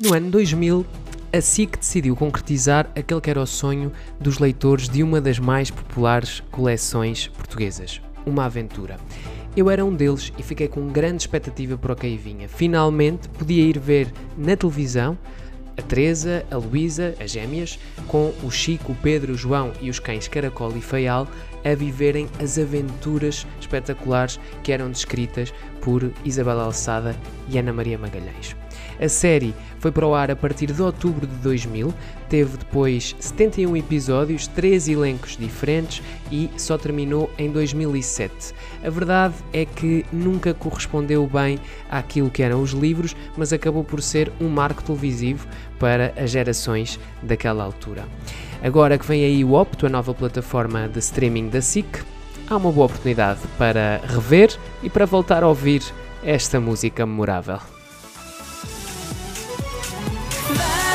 No ano 2000, a SIC decidiu concretizar aquele que era o sonho dos leitores de uma das mais populares coleções portuguesas, Uma Aventura. Eu era um deles e fiquei com grande expectativa para o que aí vinha. Finalmente podia ir ver na televisão a Teresa, a Luísa, as gêmeas, com o Chico, o Pedro, o João e os cães Caracol e Feial a viverem as aventuras espetaculares que eram descritas por Isabel Alçada e Ana Maria Magalhães. A série foi para o ar a partir de outubro de 2000, teve depois 71 episódios, 3 elencos diferentes e só terminou em 2007. A verdade é que nunca correspondeu bem àquilo que eram os livros, mas acabou por ser um marco televisivo para as gerações daquela altura. Agora que vem aí o Opto, a nova plataforma de streaming da SIC, há uma boa oportunidade para rever e para voltar a ouvir esta música memorável. Bye.